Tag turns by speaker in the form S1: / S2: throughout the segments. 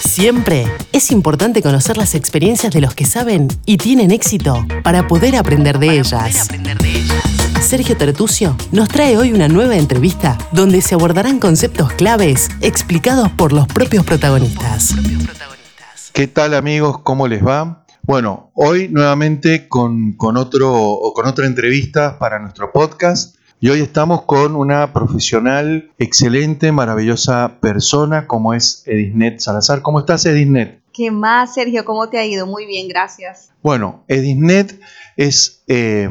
S1: Siempre es importante conocer las experiencias de los que saben y tienen éxito para poder aprender de, ellas. Sergio Tertucio nos trae hoy una nueva entrevista donde se abordarán conceptos claves explicados por los propios protagonistas.
S2: ¿Qué tal amigos? ¿Cómo les va? Bueno, hoy nuevamente con, con, otro, con otra entrevista para nuestro podcast. Y hoy estamos con una profesional excelente, maravillosa persona como es Edisnet Salazar. ¿Cómo estás, Edisnet?
S3: ¿Qué más, Sergio? ¿Cómo te ha ido? Muy bien, gracias.
S2: Bueno, Edisnet es, eh,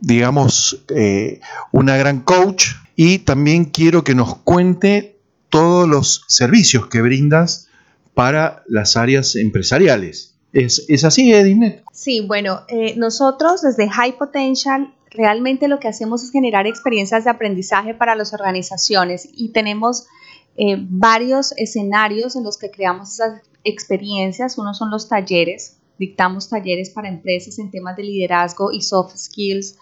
S2: digamos, eh, una gran coach y también quiero que nos cuente todos los servicios que brindas para las áreas empresariales. ¿Es, es así, Edisnet?
S3: Sí, bueno, eh, nosotros desde High Potential realmente lo que hacemos es generar experiencias de aprendizaje para las organizaciones y tenemos eh, varios escenarios en los que creamos esas experiencias. Uno son los talleres, dictamos talleres para empresas en temas de liderazgo y soft skills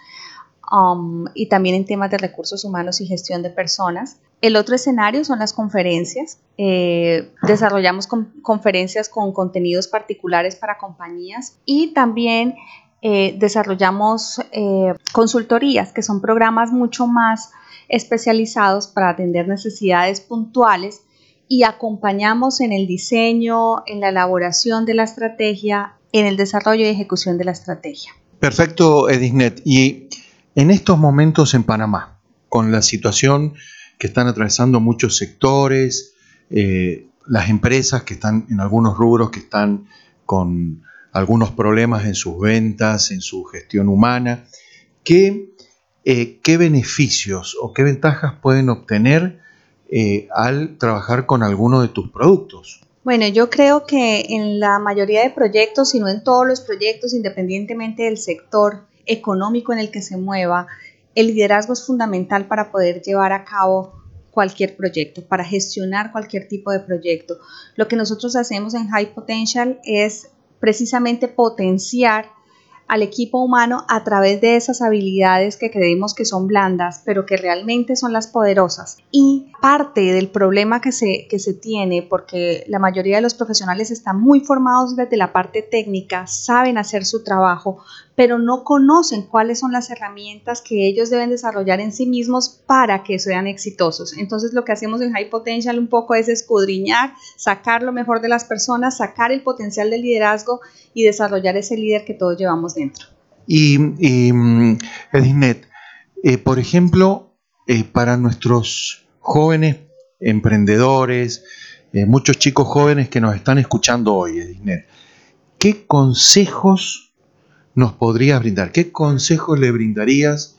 S3: um, y también en temas de recursos humanos y gestión de personas. El otro escenario son las conferencias. Eh, desarrollamos conferencias con contenidos particulares para compañías y también eh, desarrollamos eh, consultorías, que son programas mucho más especializados para atender necesidades puntuales y acompañamos en el diseño, en la elaboración de la estrategia, en el desarrollo y ejecución de la estrategia.
S2: Perfecto, Edisnet. Y en estos momentos en Panamá, con la situación que están atravesando muchos sectores, eh, las empresas que están en algunos rubros que están con algunos problemas en sus ventas, en su gestión humana. ¿Qué, eh, qué beneficios o qué ventajas pueden obtener eh, al trabajar con alguno de tus productos?
S3: Bueno, yo creo que en la mayoría de proyectos, si no en todos los proyectos, independientemente del sector económico en el que se mueva, el liderazgo es fundamental para poder llevar a cabo cualquier proyecto, para gestionar cualquier tipo de proyecto. Lo que nosotros hacemos en High Potential es precisamente potenciar al equipo humano a través de esas habilidades que creemos que son blandas, pero que realmente son las poderosas. Y parte del problema que se, que se tiene, porque la mayoría de los profesionales están muy formados desde la parte técnica, saben hacer su trabajo, pero no conocen cuáles son las herramientas que ellos deben desarrollar en sí mismos para que sean exitosos. Entonces lo que hacemos en High Potential un poco es escudriñar, sacar lo mejor de las personas, sacar el potencial del liderazgo y desarrollar ese líder que todos llevamos dentro.
S2: Y, y mm, Edisnet, eh, por ejemplo, eh, para nuestros jóvenes emprendedores, eh, muchos chicos jóvenes que nos están escuchando hoy, Edisnet, ¿qué consejos nos podrías brindar? ¿Qué consejos le brindarías?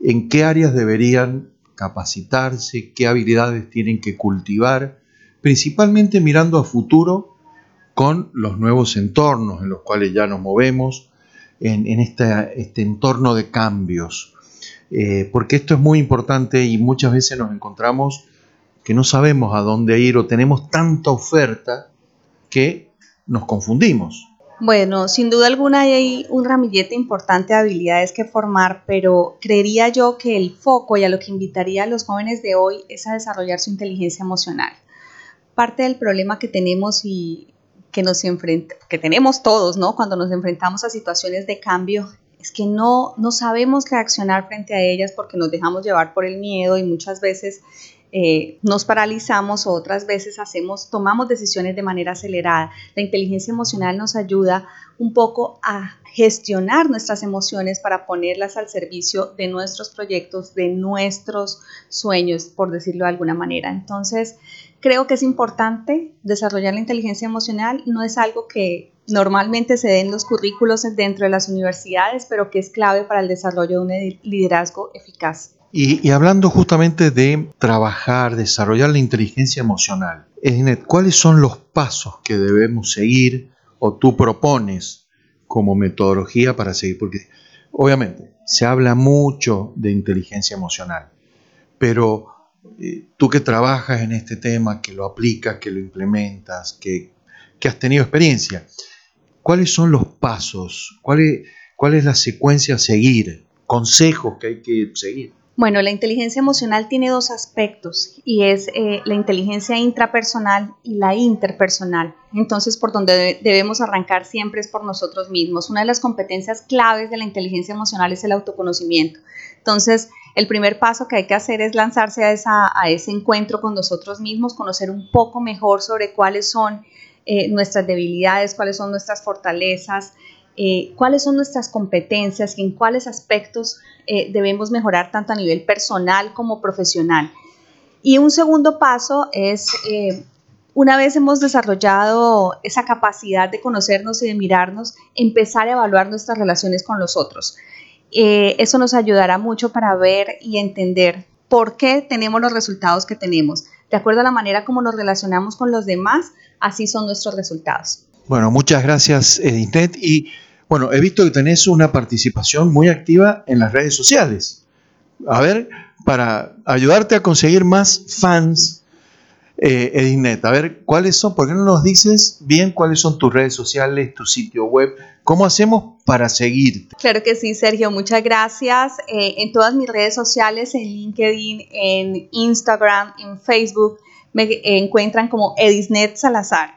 S2: ¿En qué áreas deberían capacitarse? ¿Qué habilidades tienen que cultivar? Principalmente mirando a futuro con los nuevos entornos en los cuales ya nos movemos, en, este, entorno de cambios. Eh, porque esto es muy importante y muchas veces nos encontramos que no sabemos a dónde ir o tenemos tanta oferta que nos confundimos.
S3: Bueno, sin duda alguna hay un ramillete importante de habilidades que formar, pero creería yo que el foco y a lo que invitaría a los jóvenes de hoy es a desarrollar su inteligencia emocional. Parte del problema que tenemos y que nos enfrenta, que tenemos todos, ¿no? Cuando nos enfrentamos a situaciones de cambio es que no, no sabemos reaccionar frente a ellas porque nos dejamos llevar por el miedo y muchas veces eh, nos paralizamos o otras veces hacemos, tomamos decisiones de manera acelerada. La inteligencia emocional nos ayuda un poco a gestionar nuestras emociones para ponerlas al servicio de nuestros proyectos, de nuestros sueños, por decirlo de alguna manera. Entonces, creo que es importante desarrollar la inteligencia emocional. No es algo que normalmente se den los currículos dentro de las universidades, pero que es clave para el desarrollo de un liderazgo eficaz.
S2: Y, hablando justamente de trabajar, desarrollar la inteligencia emocional, ¿cuáles son los pasos que debemos seguir o tú propones como metodología para seguir? Porque obviamente se habla mucho de inteligencia emocional, pero eh, tú que trabajas en este tema, que lo aplicas, que lo implementas, que, que has tenido experiencia, ¿cuáles son los pasos? ¿Cuál es, ¿Cuál es la secuencia a seguir? Consejos que hay que seguir.
S3: Bueno, la inteligencia emocional tiene dos aspectos y es eh, la inteligencia intrapersonal y la interpersonal. Entonces, por donde debemos arrancar siempre es por nosotros mismos. Una de las competencias claves de la inteligencia emocional es el autoconocimiento. Entonces, el primer paso que hay que hacer es lanzarse a, ese encuentro con nosotros mismos, conocer un poco mejor sobre cuáles son eh, nuestras debilidades, cuáles son nuestras fortalezas, eh, cuáles son nuestras competencias en cuáles aspectos eh, debemos mejorar tanto a nivel personal como profesional. Y un segundo paso es, una vez hemos desarrollado esa capacidad de conocernos y de mirarnos, empezar a evaluar nuestras relaciones con los otros. eso nos ayudará mucho para ver y entender por qué tenemos los resultados que tenemos. De acuerdo a la manera como nos relacionamos con los demás, así son nuestros resultados.
S2: Bueno, muchas gracias Edithnet y bueno, he visto que tenés una participación muy activa en las redes sociales. A ver, para ayudarte a conseguir más fans, eh, Edithnet, a ver, ¿cuáles son? ¿Por qué no nos dices bien cuáles son tus redes sociales, tu sitio web? ¿Cómo hacemos para seguirte?
S3: Claro que sí, Sergio, muchas gracias. Eh, en todas mis redes sociales, en LinkedIn, en Instagram, en Facebook, me encuentran como Edisnet Salazar.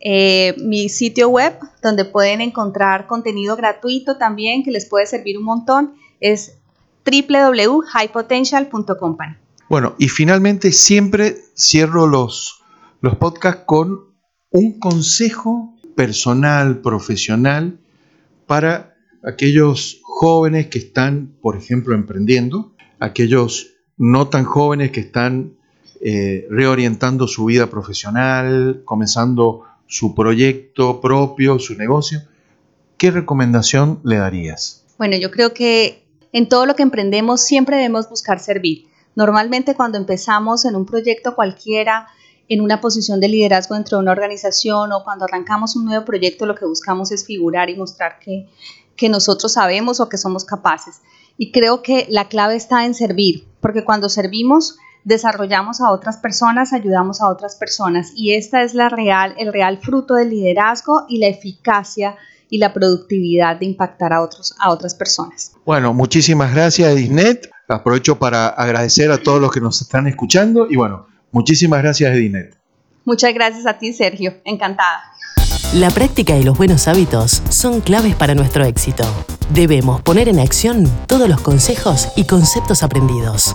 S3: Eh, mi sitio web, donde pueden encontrar contenido gratuito también, que les puede servir un montón, es www.highpotential.company.
S2: Bueno, y finalmente siempre cierro los, los podcasts con un consejo personal, profesional, para aquellos jóvenes que están, por ejemplo, emprendiendo, aquellos no tan jóvenes que están eh, reorientando su vida profesional, comenzando su proyecto propio, su negocio, ¿qué recomendación le darías?
S3: Bueno, yo creo que en todo lo que emprendemos siempre debemos buscar servir. Normalmente cuando empezamos en un proyecto cualquiera, en una posición de liderazgo dentro de una organización o cuando arrancamos un nuevo proyecto, lo que buscamos es figurar y mostrar que, que nosotros sabemos o que somos capaces. Y creo que la clave está en servir, porque cuando servimos desarrollamos a otras personas, ayudamos a otras personas y esta es la real, el real fruto del liderazgo y la eficacia y la productividad de impactar a, otros, a otras personas.
S2: Bueno, muchísimas gracias Edisnet. Aprovecho para agradecer a todos los que nos están escuchando y bueno, muchísimas gracias Edisnet.
S3: Muchas gracias a ti Sergio, encantada.
S1: La práctica y los buenos hábitos son claves para nuestro éxito. Debemos poner en acción todos los consejos y conceptos aprendidos.